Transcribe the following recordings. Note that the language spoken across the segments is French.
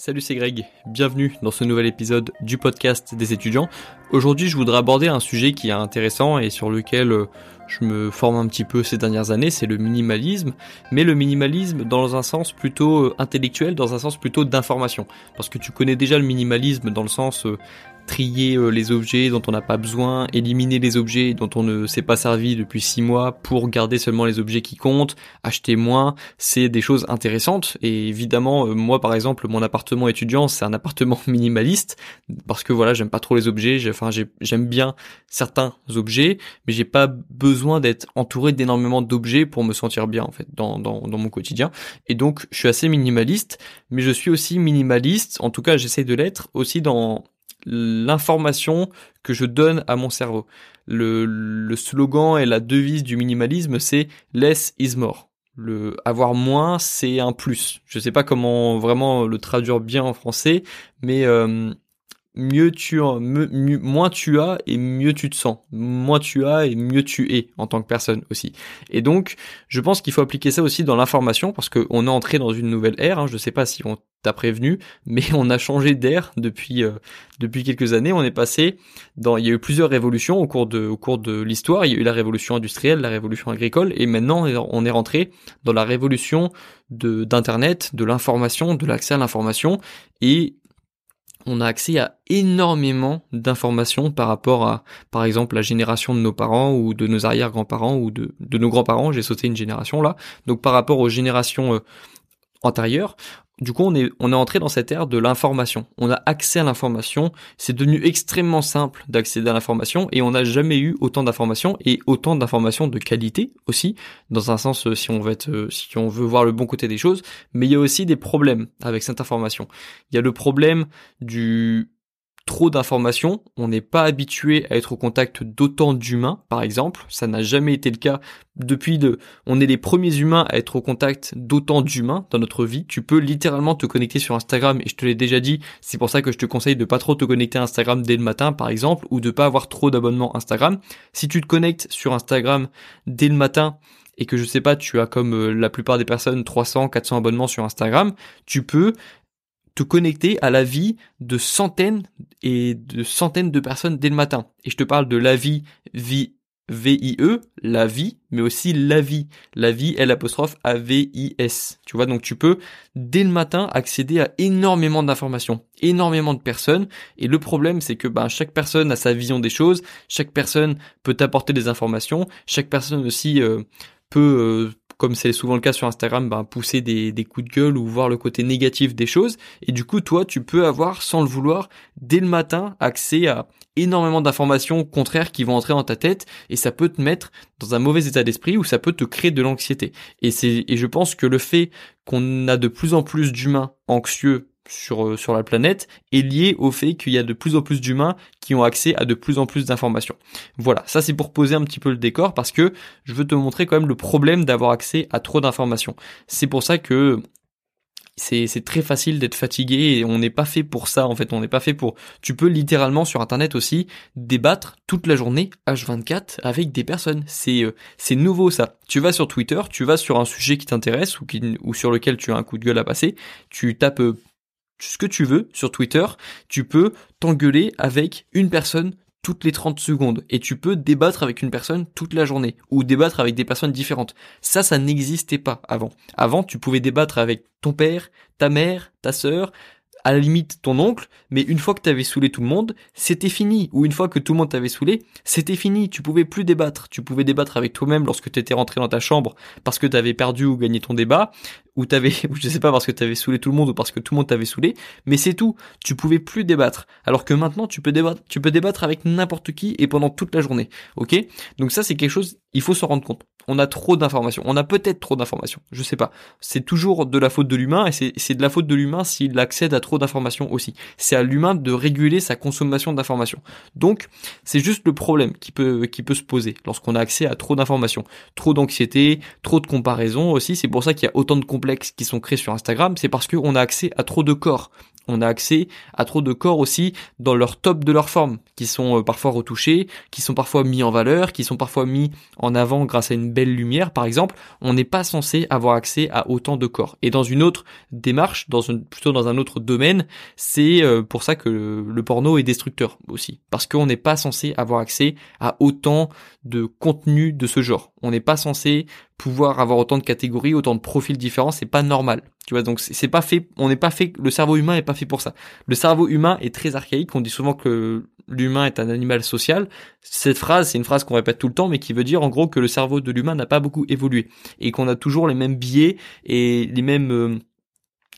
Salut, c'est Greg. Bienvenue dans ce nouvel épisode du podcast des étudiants. Aujourd'hui, je voudrais aborder un sujet qui est intéressant et sur lequel euh, je me forme un petit peu ces dernières années, c'est le minimalisme, mais le minimalisme dans un sens plutôt euh, intellectuel, dans un sens plutôt d'information. Parce que tu connais déjà le minimalisme dans le sens euh, trier euh, les objets dont on n'a pas besoin, éliminer les objets dont on ne s'est pas servi depuis six mois pour garder seulement les objets qui comptent, acheter moins, c'est des choses intéressantes. Et évidemment, moi par exemple, mon appartement étudiant, c'est un appartement minimaliste parce que voilà, j'aime pas trop les objets. Enfin, j'aime bien certains objets, mais j'ai pas besoin d'être entouré d'énormément d'objets pour me sentir bien en fait dans, dans, mon quotidien. Et donc, je suis assez minimaliste, mais je suis aussi minimaliste. En tout cas, j'essaie de l'être aussi dans l'information que je donne à mon cerveau. Le, le slogan et la devise du minimalisme, c'est less is more. Le avoir moins, c'est un plus. Je sais pas comment vraiment le traduire bien en français, mais euh, mieux tu moins tu as et mieux tu te sens. Moins tu as et mieux tu es en tant que personne aussi. Et donc, je pense qu'il faut appliquer ça aussi dans l'information parce qu'on est entré dans une nouvelle ère. Hein. Je sais pas si on t'a prévenu, mais on a changé d'air depuis euh, depuis quelques années. On est passé dans, il y a eu plusieurs révolutions au cours de au cours de l'histoire. Il y a eu la révolution industrielle, la révolution agricole, et maintenant on est rentré dans la révolution de d'internet, de l'information, de l'accès à l'information, et on a accès à énormément d'informations par rapport à, par exemple, la génération de nos parents ou de nos arrière-grands-parents ou de, nos grands-parents. J'ai sauté une génération là. Donc par rapport aux générations euh, antérieures, du coup, on est, on est entré dans cette ère de l'information. On a accès à l'information. C'est devenu extrêmement simple d'accéder à l'information et on n'a jamais eu autant d'informations et autant d'informations de qualité aussi, dans un sens, euh, si on veut euh, si on veut voir le bon côté des choses. Mais il y a aussi des problèmes avec cette information. Il y a le problème du, trop d'informations, on n'est pas habitué à être au contact d'autant d'humains, par exemple, ça n'a jamais été le cas depuis de, on est les premiers humains à être au contact d'autant d'humains dans notre vie. Tu peux littéralement te connecter sur Instagram et je te l'ai déjà dit, c'est pour ça que je te conseille de pas trop te connecter à Instagram dès le matin, par exemple, ou de pas avoir trop d'abonnements Instagram. Si tu te connectes sur Instagram dès le matin, et que je sais pas, tu as comme euh, la plupart des personnes 300, 400 abonnements sur Instagram, tu peux te connecter à la vie de centaines et de centaines de personnes dès le matin. Et je te parle de la vie, vie, V-I-E, la vie, mais aussi la vie. La vie, L apostrophe A-V-I-S. Tu vois, donc tu peux, dès le matin, accéder à énormément d'informations, énormément de personnes. Et le problème, c'est que, ben, chaque personne a sa vision des choses, chaque personne peut t'apporter des informations, chaque personne aussi euh, peut euh, comme c'est souvent le cas sur Instagram, ben, pousser des, des coups de gueule ou voir le côté négatif des choses. Et du coup, toi, tu peux avoir, sans le vouloir, dès le matin, accès à énormément d'informations contraires qui vont entrer dans ta tête et ça peut te mettre dans un mauvais état d'esprit ou ça peut te créer de l'anxiété. Et c'est, et je pense que le fait qu'on a de plus en plus d'humains anxieux sur, euh, sur la planète est lié au fait qu'il y a de plus en plus d'humains qui ont accès à de plus en plus d'informations. Voilà, ça c'est pour poser un petit peu le décor parce que je veux te montrer quand même le problème d'avoir accès à trop d'informations. C'est pour ça que c'est très facile d'être fatigué et on n'est pas fait pour ça en fait, on n'est pas fait pour tu peux littéralement sur internet aussi débattre toute la journée H24 avec des personnes. C'est euh, c'est nouveau ça. Tu vas sur Twitter, tu vas sur un sujet qui t'intéresse ou ou sur lequel tu as un coup de gueule à passer, tu tapes euh, ce que tu veux sur Twitter, tu peux t'engueuler avec une personne toutes les 30 secondes et tu peux débattre avec une personne toute la journée ou débattre avec des personnes différentes. Ça, ça n'existait pas avant. Avant, tu pouvais débattre avec ton père, ta mère, ta sœur, à la limite ton oncle, mais une fois que t'avais saoulé tout le monde, c'était fini. Ou une fois que tout le monde t'avait saoulé, c'était fini. Tu pouvais plus débattre. Tu pouvais débattre avec toi-même lorsque t'étais rentré dans ta chambre parce que t'avais perdu ou gagné ton débat, ou t'avais, je sais pas parce que t'avais saoulé tout le monde ou parce que tout le monde t'avait saoulé, mais c'est tout. Tu pouvais plus débattre. Alors que maintenant, tu peux débattre, tu peux débattre avec n'importe qui et pendant toute la journée. Ok? Donc ça, c'est quelque chose, il faut s'en rendre compte. On a trop d'informations. On a peut-être trop d'informations. Je sais pas. C'est toujours de la faute de l'humain et c'est de la faute de l'humain s'il accède à trop d'informations aussi. C'est à l'humain de réguler sa consommation d'informations. Donc, c'est juste le problème qui peut, qui peut se poser lorsqu'on a accès à trop d'informations. Trop d'anxiété, trop de comparaisons aussi. C'est pour ça qu'il y a autant de qui sont créés sur Instagram. C'est parce qu'on a accès à trop de corps on a accès à trop de corps aussi dans leur top de leur forme, qui sont euh, parfois retouchés, qui sont parfois mis en valeur, qui sont parfois mis en avant grâce à une belle lumière, par exemple. On n'est pas censé avoir accès à autant de corps. Et dans une autre démarche, dans plutôt dans un autre domaine, c'est euh, pour ça que le, porno est destructeur aussi, parce qu'on n'est pas censé avoir accès à autant de contenu de ce genre. On n'est pas censé pouvoir avoir autant de catégories, autant de profils différents, c'est pas normal. Tu vois, donc c'est pas fait, on n'est pas fait, le cerveau humain est pas fait pour ça. Le cerveau humain est très archaïque, on dit souvent que l'humain est un animal social. Cette phrase, c'est une phrase qu'on répète tout le temps, mais qui veut dire en gros que le cerveau de l'humain n'a pas beaucoup évolué et qu'on a toujours les mêmes biais et les mêmes euh,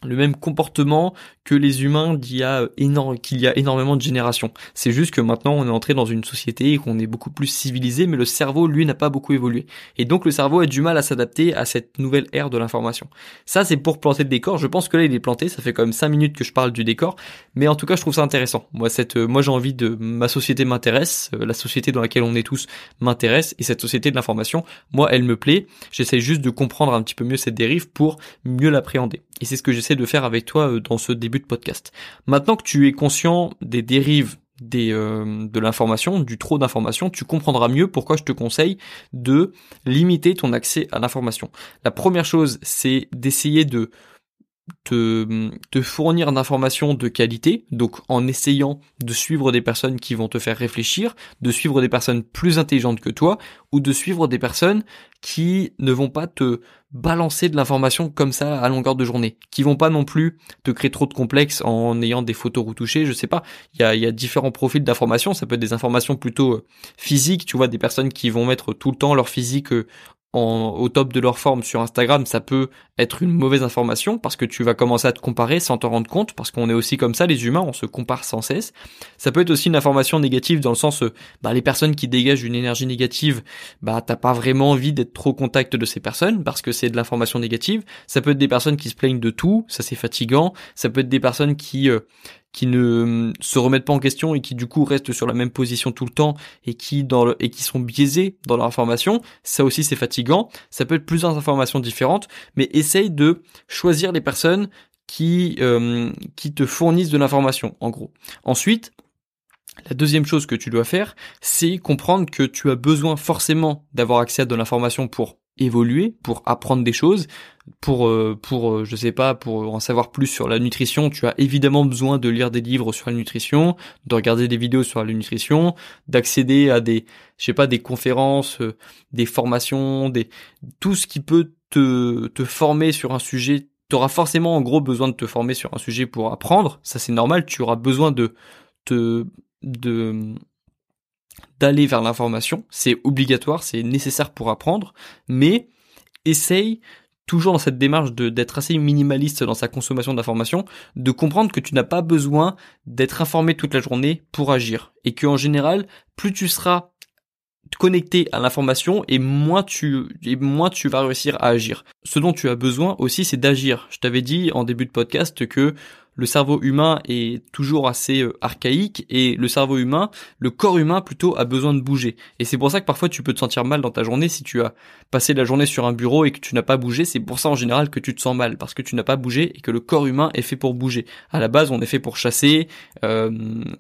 le même comportement que les humains d'il y a énorme, qu'il y a énormément de générations. C'est juste que maintenant on est entré dans une société et qu'on est beaucoup plus civilisé, mais le cerveau lui n'a pas beaucoup évolué. Et donc le cerveau a du mal à s'adapter à cette nouvelle ère de l'information. Ça c'est pour planter le décor. Je pense que là il est planté. Ça fait quand même 5 minutes que je parle du décor, mais en tout cas je trouve ça intéressant. Moi cette, euh, moi j'ai envie de ma société m'intéresse, euh, la société dans laquelle on est tous m'intéresse et cette société de l'information, moi elle me plaît. J'essaie juste de comprendre un petit peu mieux cette dérive pour mieux l'appréhender. Et c'est ce que j'essaie de faire avec toi euh, dans ce début de podcast. Maintenant que tu es conscient des dérives euh, de l'information, du trop d'informations, tu comprendras mieux pourquoi je te conseille de limiter ton accès à l'information. La première chose, c'est d'essayer de te, fournir d'informations de qualité, donc en essayant de suivre des personnes qui vont te faire réfléchir, de suivre des personnes plus intelligentes que toi, ou de suivre des personnes qui ne vont pas te balancer de l'information comme ça à longueur de journée, qui vont pas non plus te créer trop de complexes en ayant des photos retouchées, je sais pas. Il y a, y a différents profils d'informations, ça peut être des informations plutôt euh, physiques, tu vois, des personnes qui vont mettre tout le temps leur physique euh, au top de leur forme sur Instagram, ça peut être une mauvaise information parce que tu vas commencer à te comparer sans t'en rendre compte parce qu'on est aussi comme ça les humains, on se compare sans cesse. Ça peut être aussi une information négative dans le sens bah les personnes qui dégagent une énergie négative, bah t'as pas vraiment envie d'être trop au contact de ces personnes parce que c'est de l'information négative. Ça peut être des personnes qui se plaignent de tout, ça c'est fatigant. Ça peut être des personnes qui euh, qui ne euh, se remettent pas en question et qui du coup restent sur la même position tout le temps et qui dans et qui sont biaisés dans leur information, ça aussi c'est fatigant. Ça peut être plusieurs informations différentes, mais essaye de choisir les personnes qui euh, qui te fournissent de l'information en gros. Ensuite, la deuxième chose que tu dois faire, c'est comprendre que tu as besoin forcément d'avoir accès à de l'information pour évoluer, pour apprendre des choses, pour euh, pour euh, je sais pas pour en savoir plus sur la nutrition, tu as évidemment besoin de lire des livres sur la nutrition, de regarder des vidéos sur la nutrition, d'accéder à des je sais pas des conférences, euh, des formations, des tout ce qui peut te te former sur un sujet, tu auras forcément en gros besoin de te former sur un sujet pour apprendre, ça c'est normal, tu auras besoin de te de d'aller vers l'information, c'est obligatoire, c'est nécessaire pour apprendre, mais essaye toujours dans cette démarche d'être assez minimaliste dans sa consommation d'informations, de comprendre que tu n'as pas besoin d'être informé toute la journée pour agir. Et que en général, plus tu seras connecté à l'information et moins tu et moins tu vas réussir à agir. Ce dont tu as besoin aussi c'est d'agir. Je t'avais dit en début de podcast que le cerveau humain est toujours assez euh, archaïque et le cerveau humain, le corps humain plutôt a besoin de bouger. Et c'est pour ça que parfois tu peux te sentir mal dans ta journée si tu as passé la journée sur un bureau et que tu n'as pas bougé. C'est pour ça en général que tu te sens mal parce que tu n'as pas bougé et que le corps humain est fait pour bouger. À la base, on est fait pour chasser, euh,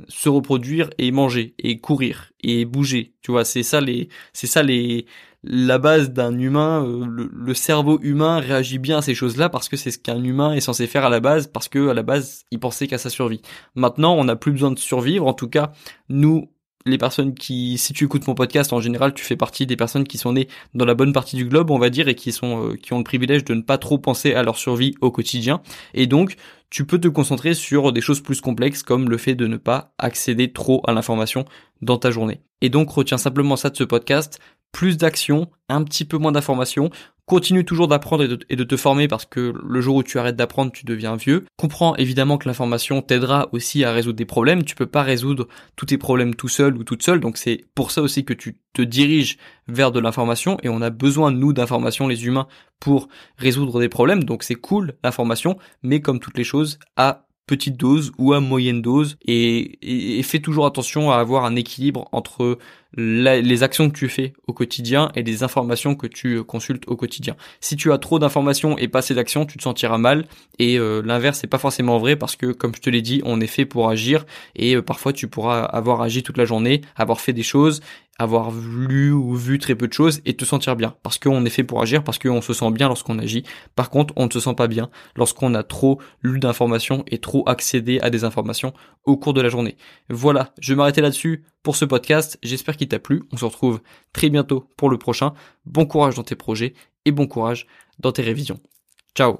se reproduire et manger et courir et bouger. Tu vois, c'est ça les, c'est ça les la base d'un humain, euh, le, cerveau humain réagit bien à ces choses-là parce que c'est ce qu'un humain est censé faire à la base, parce que à la base, il pensait qu'à sa survie. Maintenant, on n'a plus besoin de survivre. En tout cas, nous, les personnes qui, si tu écoutes mon podcast, en général, tu fais partie des personnes qui sont nées dans la bonne partie du globe, on va dire, et qui sont, euh, qui ont le privilège de ne pas trop penser à leur survie au quotidien. Et donc, tu peux te concentrer sur des choses plus complexes comme le fait de ne pas accéder trop à l'information dans ta journée. Et donc, retiens simplement ça de ce podcast plus d'action, un petit peu moins d'informations. Continue toujours d'apprendre et, de te former parce que le jour où tu arrêtes d'apprendre, tu deviens vieux. Comprends évidemment que l'information t'aidera aussi à résoudre des problèmes. Tu peux pas résoudre tous tes problèmes tout seul ou toute seule. Donc c'est pour ça aussi que tu te diriges vers de l'information et on a besoin, nous, d'informations, les humains, pour résoudre des problèmes. Donc c'est cool, l'information, mais comme toutes les choses, à petite dose ou à moyenne dose et, et, fais toujours attention à avoir un équilibre entre les actions que tu fais au quotidien et les informations que tu euh, consultes au quotidien. Si tu as trop d'informations et pas assez d'actions, tu te sentiras mal et euh, l'inverse n'est pas forcément vrai parce que comme je te l'ai dit, on est fait pour agir et euh, parfois tu pourras avoir agi toute la journée, avoir fait des choses avoir lu ou vu très peu de choses et te sentir bien. Parce qu'on est fait pour agir, parce qu'on se sent bien lorsqu'on agit. Par contre, on ne se sent pas bien lorsqu'on a trop lu d'informations et trop accédé à des informations au cours de la journée. Voilà, je vais m'arrêter là-dessus pour ce podcast. J'espère qu'il t'a plu. On se retrouve très bientôt pour le prochain. Bon courage dans tes projets et bon courage dans tes révisions. Ciao